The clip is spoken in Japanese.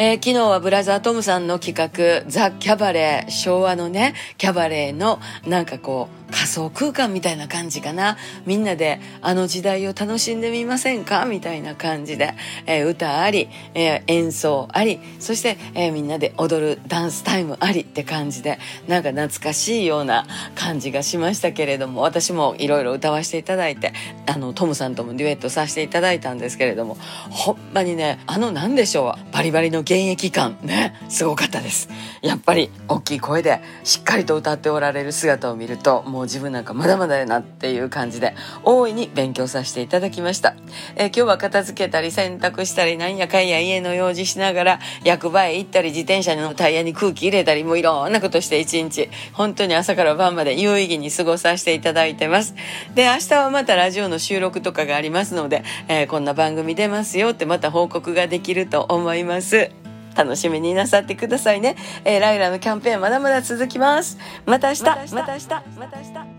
えー、昨日はブラザートムさんの企画、ザ・キャバレー、昭和のね、キャバレーのなんかこう、仮想空間みたいな感じかな。みんなであの時代を楽しんでみませんか？みたいな感じで、えー、歌あり、えー、演奏あり、そして、えー、みんなで踊るダンスタイムありって感じで、なんか懐かしいような感じがしましたけれども、私もいろいろ歌わせていただいて、あの、トムさんともデュエットさせていただいたんですけれども、ほんまにね、あの何でしょう、バリバリの現役感、ね、すごかったです。やっぱり大きい声でしっかりと歌っておられる姿を見ると、もう自分なんかまだまだやなっていう感じで大いに勉強させていただきました、えー、今日は片付けたり洗濯したりなんやかんや家の用事しながら役場へ行ったり自転車のタイヤに空気入れたりもういろんなことして一日。本当に朝から晩まで有意義に過ごさせていただいてます。で明日はまたラジオの収録とかがありますので、えー、こんな番組出ますよってまた報告ができると思います。楽しみになさってくださいね。えー、ライラのキャンペーンまだまだ続きます。また明日また明日また明日